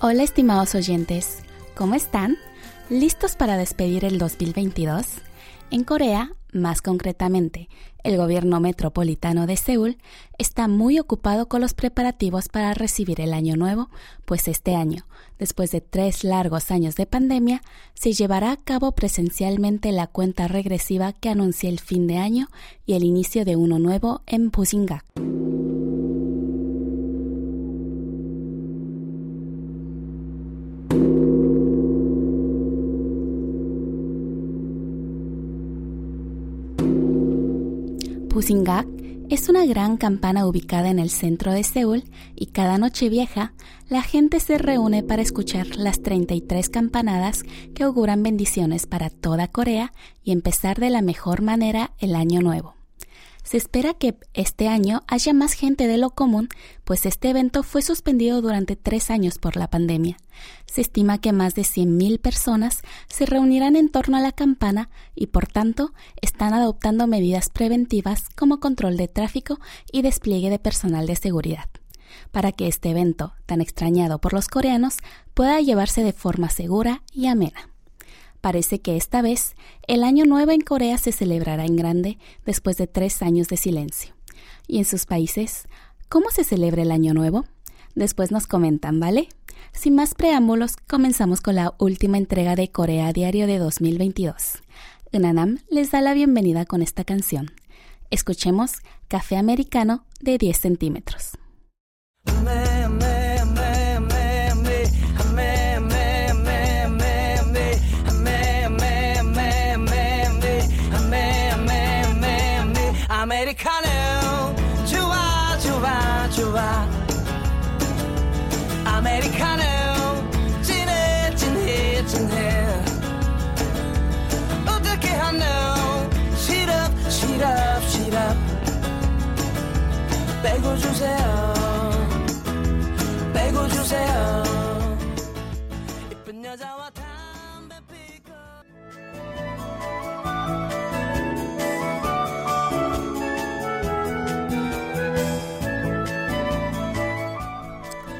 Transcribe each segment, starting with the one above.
Hola estimados oyentes, ¿cómo están? ¿Listos para despedir el 2022? En Corea, más concretamente, el gobierno metropolitano de Seúl está muy ocupado con los preparativos para recibir el año nuevo, pues este año, después de tres largos años de pandemia, se llevará a cabo presencialmente la cuenta regresiva que anuncia el fin de año y el inicio de uno nuevo en Pusinga. Pusingak es una gran campana ubicada en el centro de Seúl y cada noche vieja la gente se reúne para escuchar las 33 campanadas que auguran bendiciones para toda Corea y empezar de la mejor manera el año nuevo. Se espera que este año haya más gente de lo común, pues este evento fue suspendido durante tres años por la pandemia. Se estima que más de 100.000 personas se reunirán en torno a la campana y, por tanto, están adoptando medidas preventivas como control de tráfico y despliegue de personal de seguridad para que este evento, tan extrañado por los coreanos, pueda llevarse de forma segura y amena. Parece que esta vez el Año Nuevo en Corea se celebrará en grande después de tres años de silencio. ¿Y en sus países? ¿Cómo se celebra el Año Nuevo? Después nos comentan, ¿vale? Sin más preámbulos, comenzamos con la última entrega de Corea Diario de 2022. Unanam les da la bienvenida con esta canción. Escuchemos Café Americano de 10 centímetros.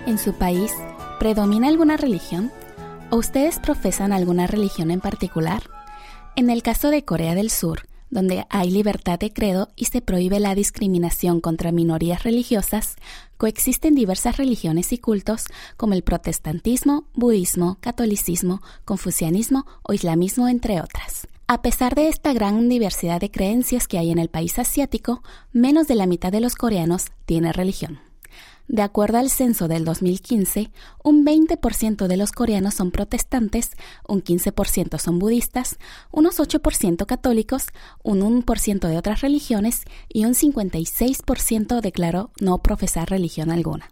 ¿En su país predomina alguna religión? ¿O ustedes profesan alguna religión en particular? En el caso de Corea del Sur, donde hay libertad de credo y se prohíbe la discriminación contra minorías religiosas, coexisten diversas religiones y cultos como el protestantismo, budismo, catolicismo, confucianismo o islamismo, entre otras. A pesar de esta gran diversidad de creencias que hay en el país asiático, menos de la mitad de los coreanos tiene religión. De acuerdo al censo del 2015, un 20% de los coreanos son protestantes, un 15% son budistas, unos 8% católicos, un 1% de otras religiones y un 56% declaró no profesar religión alguna.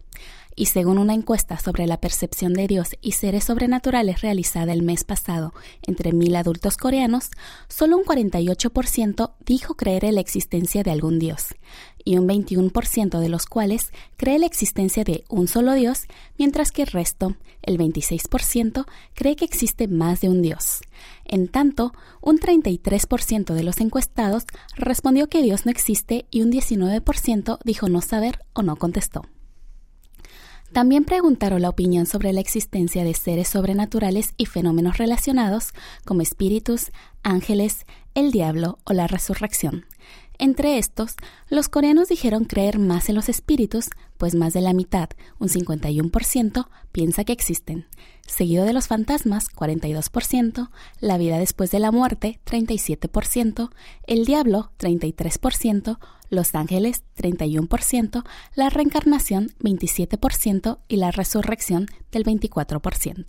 Y según una encuesta sobre la percepción de Dios y seres sobrenaturales realizada el mes pasado entre mil adultos coreanos, solo un 48% dijo creer en la existencia de algún Dios, y un 21% de los cuales cree la existencia de un solo Dios, mientras que el resto, el 26%, cree que existe más de un Dios. En tanto, un 33% de los encuestados respondió que Dios no existe y un 19% dijo no saber o no contestó. También preguntaron la opinión sobre la existencia de seres sobrenaturales y fenómenos relacionados como espíritus, ángeles, el diablo o la resurrección. Entre estos, los coreanos dijeron creer más en los espíritus, pues más de la mitad, un 51%, piensa que existen, seguido de los fantasmas, 42%, la vida después de la muerte, 37%, el diablo, 33%, los ángeles, 31%, la reencarnación, 27% y la resurrección, del 24%.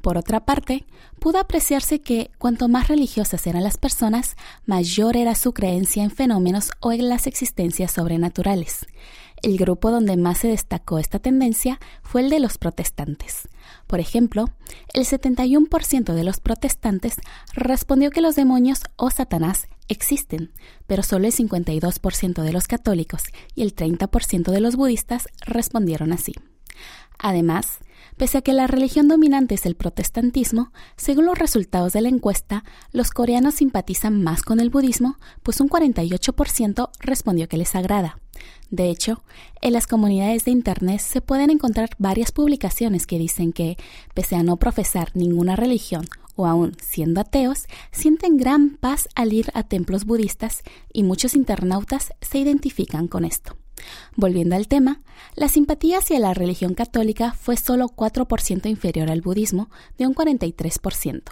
Por otra parte, pudo apreciarse que cuanto más religiosas eran las personas, mayor era su creencia en fenómenos o en las existencias sobrenaturales. El grupo donde más se destacó esta tendencia fue el de los protestantes. Por ejemplo, el 71% de los protestantes respondió que los demonios o Satanás existen, pero solo el 52% de los católicos y el 30% de los budistas respondieron así. Además, Pese a que la religión dominante es el protestantismo, según los resultados de la encuesta, los coreanos simpatizan más con el budismo, pues un 48% respondió que les agrada. De hecho, en las comunidades de Internet se pueden encontrar varias publicaciones que dicen que, pese a no profesar ninguna religión o aún siendo ateos, sienten gran paz al ir a templos budistas y muchos internautas se identifican con esto. Volviendo al tema, la simpatía hacia la religión católica fue solo 4% inferior al budismo, de un 43%.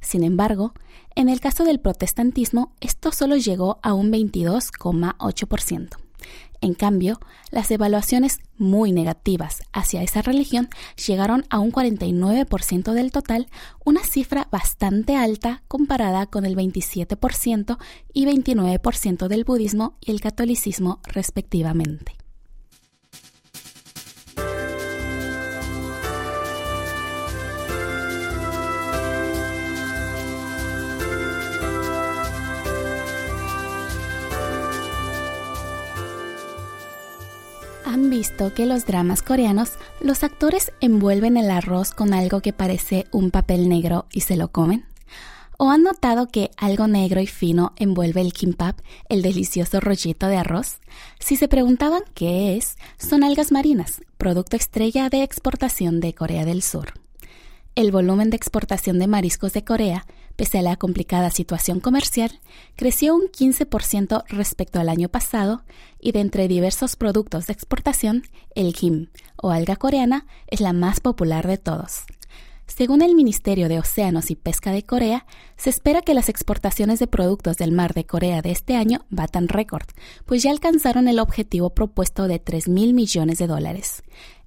Sin embargo, en el caso del protestantismo, esto solo llegó a un 22,8%. En cambio, las evaluaciones muy negativas hacia esa religión llegaron a un 49% del total, una cifra bastante alta comparada con el 27% y 29% del budismo y el catolicismo respectivamente. ¿Han visto que los dramas coreanos los actores envuelven el arroz con algo que parece un papel negro y se lo comen? ¿O han notado que algo negro y fino envuelve el kimbap, el delicioso rollito de arroz? Si se preguntaban qué es, son algas marinas, producto estrella de exportación de Corea del Sur. El volumen de exportación de mariscos de Corea pese a la complicada situación comercial, creció un 15% respecto al año pasado y de entre diversos productos de exportación, el kim o alga coreana es la más popular de todos. Según el Ministerio de Océanos y Pesca de Corea, se espera que las exportaciones de productos del mar de Corea de este año batan récord, pues ya alcanzaron el objetivo propuesto de 3 mil millones de dólares.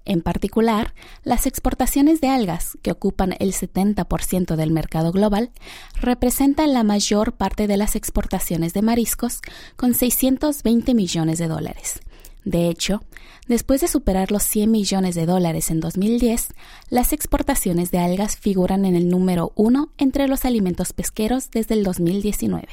En particular, las exportaciones de algas, que ocupan el 70% del mercado global, representan la mayor parte de las exportaciones de mariscos, con 620 millones de dólares. De hecho, después de superar los 100 millones de dólares en 2010, las exportaciones de algas figuran en el número uno entre los alimentos pesqueros desde el 2019.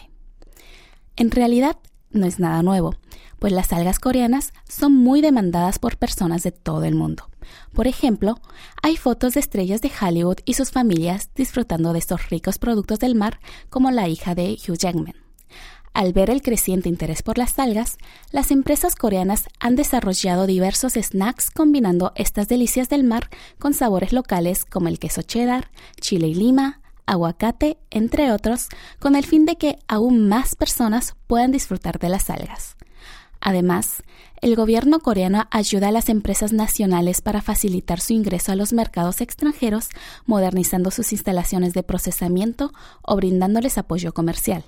En realidad, no es nada nuevo, pues las algas coreanas son muy demandadas por personas de todo el mundo. Por ejemplo, hay fotos de estrellas de Hollywood y sus familias disfrutando de estos ricos productos del mar, como la hija de Hugh Jackman. Al ver el creciente interés por las algas, las empresas coreanas han desarrollado diversos snacks combinando estas delicias del mar con sabores locales como el queso cheddar, chile y lima, aguacate, entre otros, con el fin de que aún más personas puedan disfrutar de las algas. Además, el gobierno coreano ayuda a las empresas nacionales para facilitar su ingreso a los mercados extranjeros, modernizando sus instalaciones de procesamiento o brindándoles apoyo comercial.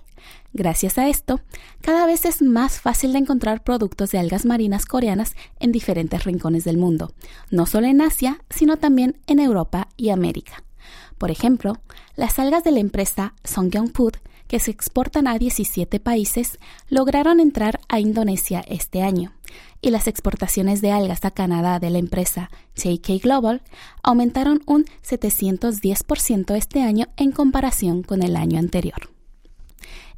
Gracias a esto, cada vez es más fácil de encontrar productos de algas marinas coreanas en diferentes rincones del mundo, no solo en Asia, sino también en Europa y América. Por ejemplo, las algas de la empresa Songyong Food, que se exportan a 17 países, lograron entrar a Indonesia este año, y las exportaciones de algas a Canadá de la empresa JK Global aumentaron un 710% este año en comparación con el año anterior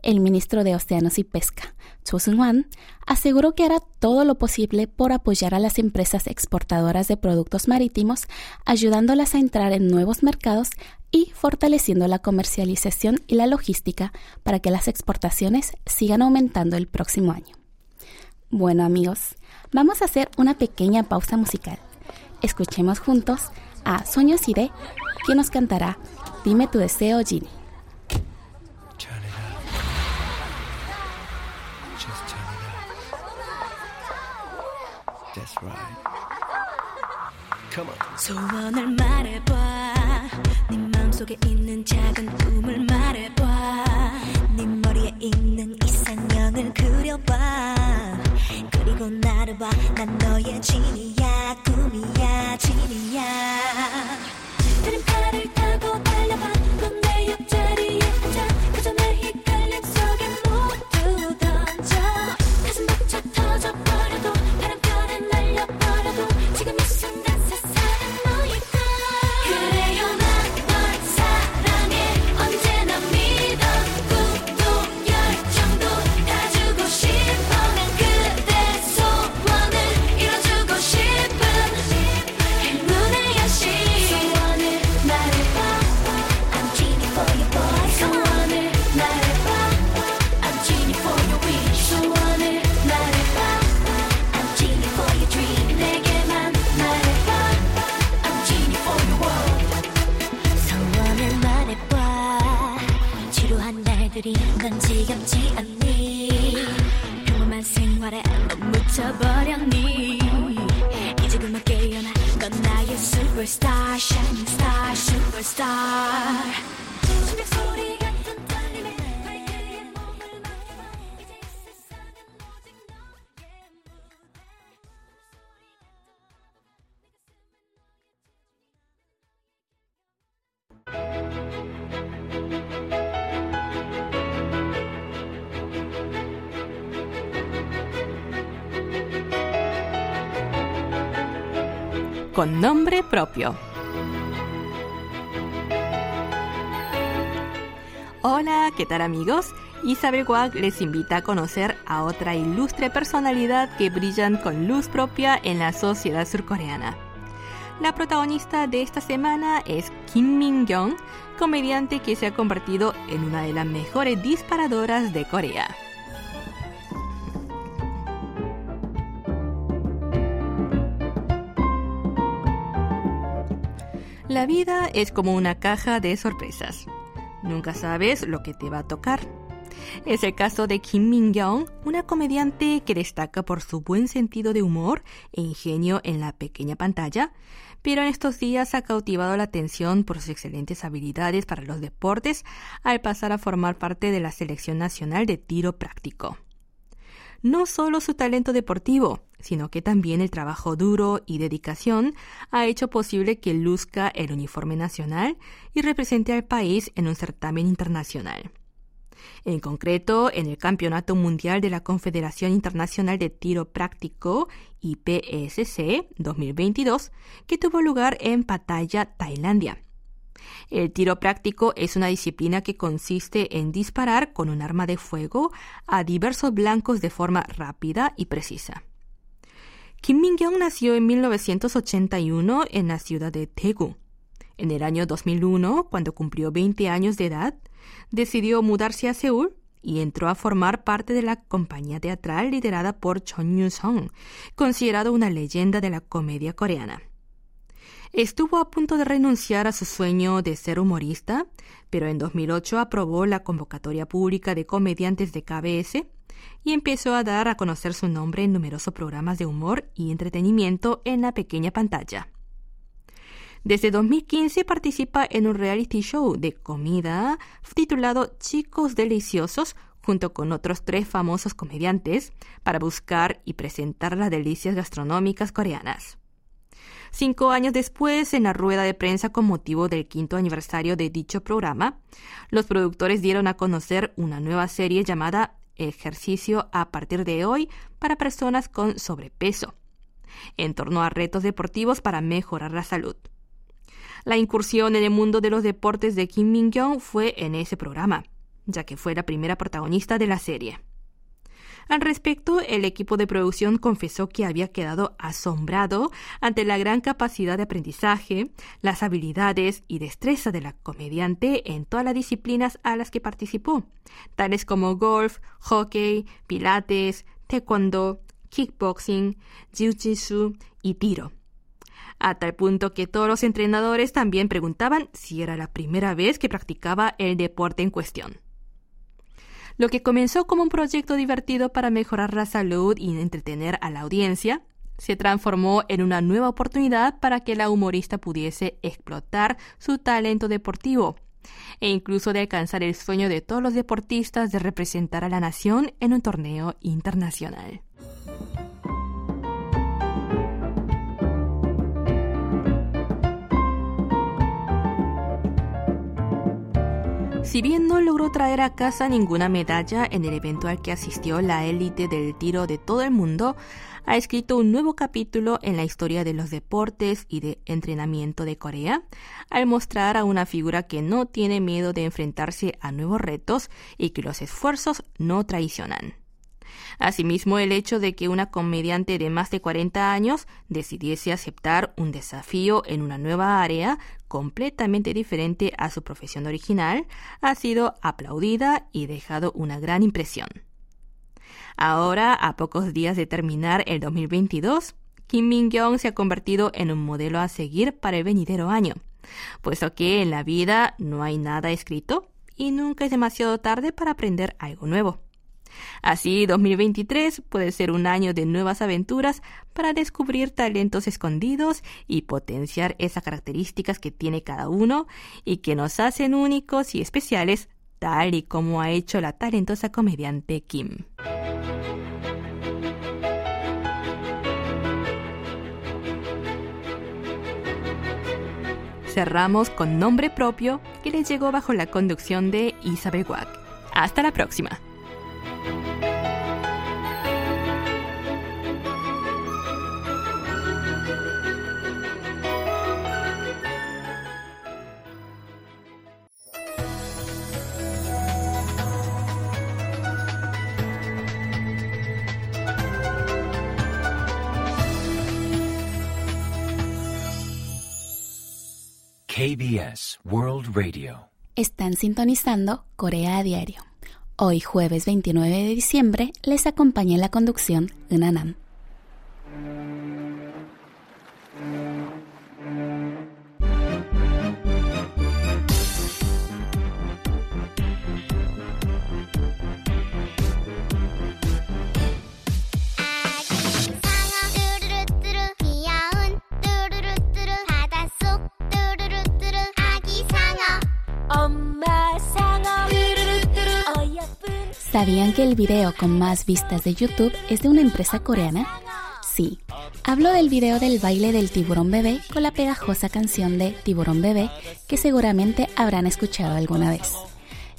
el ministro de Océanos y Pesca, Cho Seung-hwan, aseguró que hará todo lo posible por apoyar a las empresas exportadoras de productos marítimos, ayudándolas a entrar en nuevos mercados y fortaleciendo la comercialización y la logística para que las exportaciones sigan aumentando el próximo año. Bueno amigos, vamos a hacer una pequeña pausa musical. Escuchemos juntos a Sueños Ide, quien nos cantará Dime tu deseo, Ginny. That's right. Come on. 소원을 말해봐. 네 마음속에 있는 작은 꿈을 말해봐. 네 머리에 있는 이상형을 그려봐. 그리고 나를 봐. 난 너의 진이야, 꿈이야, 진이야. Con nombre propio. Hola, ¿qué tal amigos? Isabel Guag les invita a conocer a otra ilustre personalidad que brillan con luz propia en la sociedad surcoreana. La protagonista de esta semana es Kim Min-young, comediante que se ha convertido en una de las mejores disparadoras de Corea. La vida es como una caja de sorpresas. Nunca sabes lo que te va a tocar. Es el caso de Kim Min-young, una comediante que destaca por su buen sentido de humor e ingenio en la pequeña pantalla, pero en estos días ha cautivado la atención por sus excelentes habilidades para los deportes al pasar a formar parte de la selección nacional de tiro práctico no solo su talento deportivo, sino que también el trabajo duro y dedicación ha hecho posible que luzca el uniforme nacional y represente al país en un certamen internacional. En concreto, en el Campeonato Mundial de la Confederación Internacional de Tiro Práctico, IPSC 2022, que tuvo lugar en Pattaya, Tailandia. El tiro práctico es una disciplina que consiste en disparar con un arma de fuego a diversos blancos de forma rápida y precisa. Kim Min-kyung nació en 1981 en la ciudad de Daegu. En el año 2001, cuando cumplió 20 años de edad, decidió mudarse a Seúl y entró a formar parte de la compañía teatral liderada por Chon Yu-sung, considerado una leyenda de la comedia coreana. Estuvo a punto de renunciar a su sueño de ser humorista, pero en 2008 aprobó la convocatoria pública de comediantes de KBS y empezó a dar a conocer su nombre en numerosos programas de humor y entretenimiento en la pequeña pantalla. Desde 2015 participa en un reality show de comida titulado Chicos Deliciosos junto con otros tres famosos comediantes para buscar y presentar las delicias gastronómicas coreanas. Cinco años después, en la rueda de prensa con motivo del quinto aniversario de dicho programa, los productores dieron a conocer una nueva serie llamada Ejercicio a partir de hoy para personas con sobrepeso, en torno a retos deportivos para mejorar la salud. La incursión en el mundo de los deportes de Kim Min-young fue en ese programa, ya que fue la primera protagonista de la serie. Al respecto, el equipo de producción confesó que había quedado asombrado ante la gran capacidad de aprendizaje, las habilidades y destreza de la comediante en todas las disciplinas a las que participó, tales como golf, hockey, pilates, taekwondo, kickboxing, jiu-jitsu y tiro a tal punto que todos los entrenadores también preguntaban si era la primera vez que practicaba el deporte en cuestión. Lo que comenzó como un proyecto divertido para mejorar la salud y entretener a la audiencia, se transformó en una nueva oportunidad para que la humorista pudiese explotar su talento deportivo e incluso de alcanzar el sueño de todos los deportistas de representar a la nación en un torneo internacional. Si bien no logró traer a casa ninguna medalla en el evento al que asistió la élite del tiro de todo el mundo, ha escrito un nuevo capítulo en la historia de los deportes y de entrenamiento de Corea, al mostrar a una figura que no tiene miedo de enfrentarse a nuevos retos y que los esfuerzos no traicionan. Asimismo, el hecho de que una comediante de más de 40 años decidiese aceptar un desafío en una nueva área completamente diferente a su profesión original ha sido aplaudida y dejado una gran impresión. Ahora, a pocos días de terminar el 2022, Kim Min-young se ha convertido en un modelo a seguir para el venidero año, puesto que en la vida no hay nada escrito y nunca es demasiado tarde para aprender algo nuevo. Así, 2023 puede ser un año de nuevas aventuras para descubrir talentos escondidos y potenciar esas características que tiene cada uno y que nos hacen únicos y especiales, tal y como ha hecho la talentosa comediante Kim. Cerramos con nombre propio que les llegó bajo la conducción de Isabel Wack. Hasta la próxima. KBS World Radio. Están sintonizando Corea a Diario. Hoy jueves 29 de diciembre les acompaña en la conducción Unanam. ¿Sabían que el video con más vistas de YouTube es de una empresa coreana? Sí, hablo del video del baile del tiburón bebé con la pegajosa canción de Tiburón bebé que seguramente habrán escuchado alguna vez.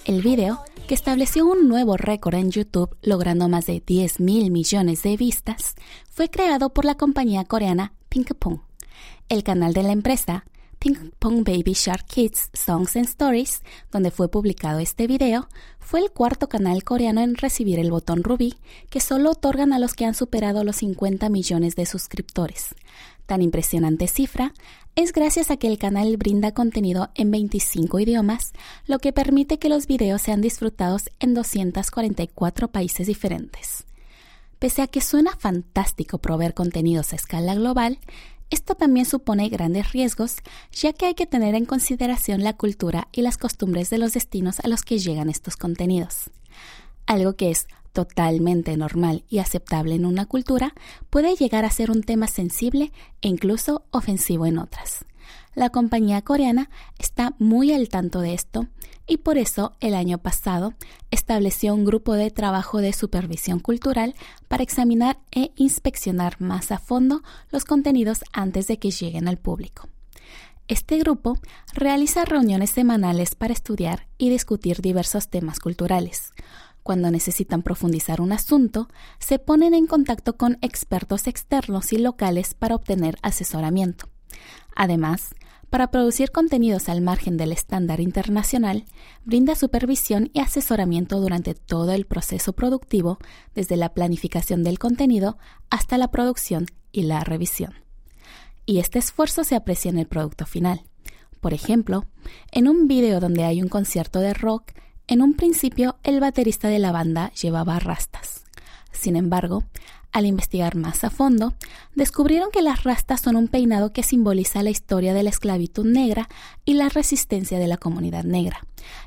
El video, que estableció un nuevo récord en YouTube logrando más de 10 mil millones de vistas, fue creado por la compañía coreana Pinkpong. El canal de la empresa, Ping Pong Baby Shark Kids Songs and Stories, donde fue publicado este video, fue el cuarto canal coreano en recibir el botón rubí, que solo otorgan a los que han superado los 50 millones de suscriptores. Tan impresionante cifra es gracias a que el canal brinda contenido en 25 idiomas, lo que permite que los videos sean disfrutados en 244 países diferentes. Pese a que suena fantástico proveer contenidos a escala global, esto también supone grandes riesgos, ya que hay que tener en consideración la cultura y las costumbres de los destinos a los que llegan estos contenidos. Algo que es totalmente normal y aceptable en una cultura puede llegar a ser un tema sensible e incluso ofensivo en otras. La compañía coreana está muy al tanto de esto y por eso el año pasado estableció un grupo de trabajo de supervisión cultural para examinar e inspeccionar más a fondo los contenidos antes de que lleguen al público. Este grupo realiza reuniones semanales para estudiar y discutir diversos temas culturales. Cuando necesitan profundizar un asunto, se ponen en contacto con expertos externos y locales para obtener asesoramiento. Además, para producir contenidos al margen del estándar internacional, brinda supervisión y asesoramiento durante todo el proceso productivo, desde la planificación del contenido hasta la producción y la revisión. Y este esfuerzo se aprecia en el producto final. Por ejemplo, en un video donde hay un concierto de rock, en un principio el baterista de la banda llevaba rastas. Sin embargo, al investigar más a fondo, descubrieron que las rastas son un peinado que simboliza la historia de la esclavitud negra y la resistencia de la comunidad negra.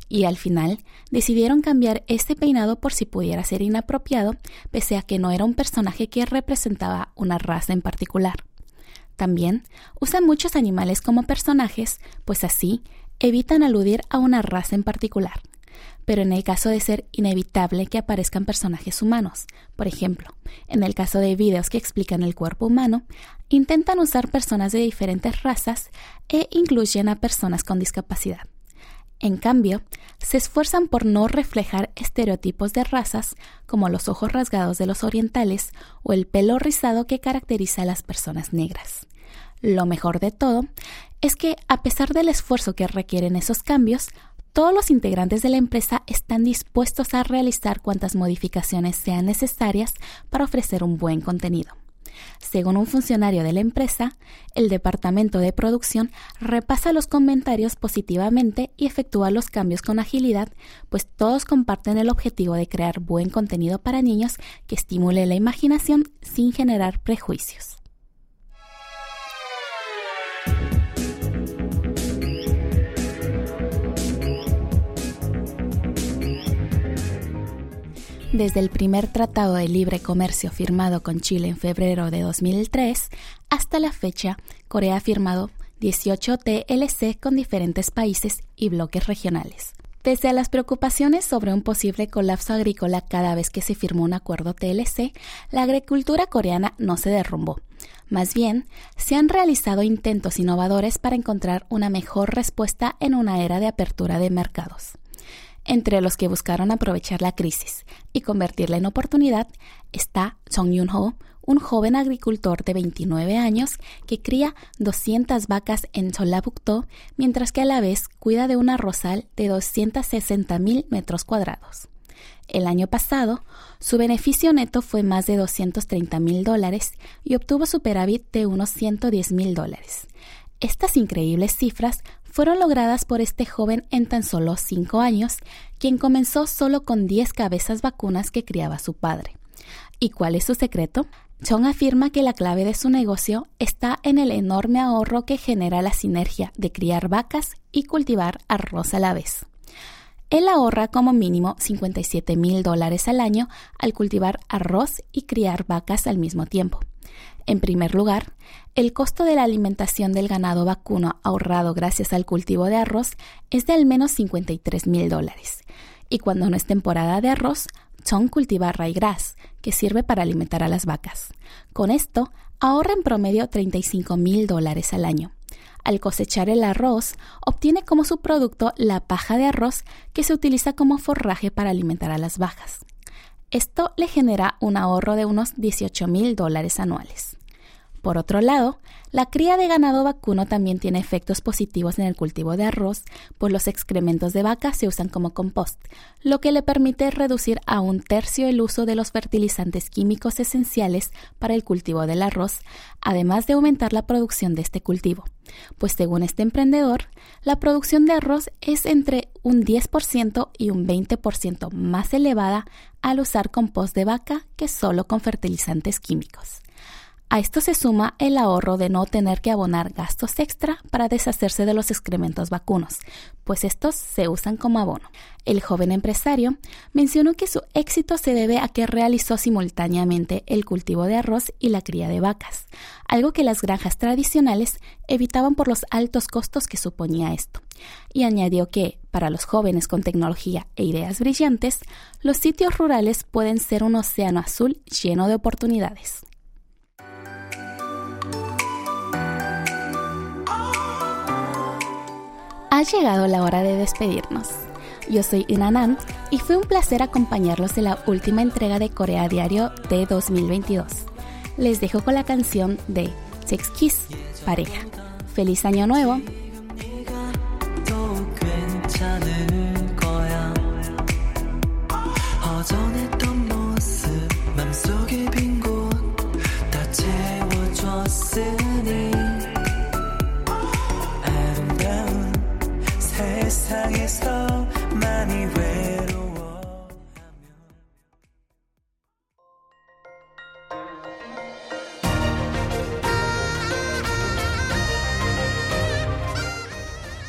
Y al final decidieron cambiar este peinado por si pudiera ser inapropiado, pese a que no era un personaje que representaba una raza en particular. También usan muchos animales como personajes, pues así evitan aludir a una raza en particular pero en el caso de ser inevitable que aparezcan personajes humanos. Por ejemplo, en el caso de videos que explican el cuerpo humano, intentan usar personas de diferentes razas e incluyen a personas con discapacidad. En cambio, se esfuerzan por no reflejar estereotipos de razas como los ojos rasgados de los orientales o el pelo rizado que caracteriza a las personas negras. Lo mejor de todo es que, a pesar del esfuerzo que requieren esos cambios, todos los integrantes de la empresa están dispuestos a realizar cuantas modificaciones sean necesarias para ofrecer un buen contenido. Según un funcionario de la empresa, el departamento de producción repasa los comentarios positivamente y efectúa los cambios con agilidad, pues todos comparten el objetivo de crear buen contenido para niños que estimule la imaginación sin generar prejuicios. Desde el primer tratado de libre comercio firmado con Chile en febrero de 2003 hasta la fecha, Corea ha firmado 18 TLC con diferentes países y bloques regionales. Pese a las preocupaciones sobre un posible colapso agrícola cada vez que se firmó un acuerdo TLC, la agricultura coreana no se derrumbó. Más bien, se han realizado intentos innovadores para encontrar una mejor respuesta en una era de apertura de mercados. Entre los que buscaron aprovechar la crisis y convertirla en oportunidad está Song Yun-ho, un joven agricultor de 29 años que cría 200 vacas en Solabukto, mientras que a la vez cuida de un arrozal de 260 mil metros cuadrados. El año pasado, su beneficio neto fue más de 230 mil dólares y obtuvo superávit de unos 110 mil dólares. Estas increíbles cifras fueron logradas por este joven en tan solo 5 años, quien comenzó solo con 10 cabezas vacunas que criaba su padre. ¿Y cuál es su secreto? Chong afirma que la clave de su negocio está en el enorme ahorro que genera la sinergia de criar vacas y cultivar arroz a la vez. Él ahorra como mínimo 57 mil dólares al año al cultivar arroz y criar vacas al mismo tiempo. En primer lugar, el costo de la alimentación del ganado vacuno ahorrado gracias al cultivo de arroz es de al menos 53 mil dólares. Y cuando no es temporada de arroz, Chong cultiva ryegrass, que sirve para alimentar a las vacas. Con esto, ahorra en promedio 35 mil dólares al año. Al cosechar el arroz, obtiene como su producto la paja de arroz que se utiliza como forraje para alimentar a las vacas. Esto le genera un ahorro de unos 18 mil dólares anuales. Por otro lado, la cría de ganado vacuno también tiene efectos positivos en el cultivo de arroz, pues los excrementos de vaca se usan como compost, lo que le permite reducir a un tercio el uso de los fertilizantes químicos esenciales para el cultivo del arroz, además de aumentar la producción de este cultivo. Pues según este emprendedor, la producción de arroz es entre un 10% y un 20% más elevada al usar compost de vaca que solo con fertilizantes químicos. A esto se suma el ahorro de no tener que abonar gastos extra para deshacerse de los excrementos vacunos, pues estos se usan como abono. El joven empresario mencionó que su éxito se debe a que realizó simultáneamente el cultivo de arroz y la cría de vacas, algo que las granjas tradicionales evitaban por los altos costos que suponía esto. Y añadió que, para los jóvenes con tecnología e ideas brillantes, los sitios rurales pueden ser un océano azul lleno de oportunidades. Ha llegado la hora de despedirnos. Yo soy Inanan y fue un placer acompañarlos en la última entrega de Corea Diario de 2022. Les dejo con la canción de Sex Kiss, pareja. ¡Feliz Año Nuevo!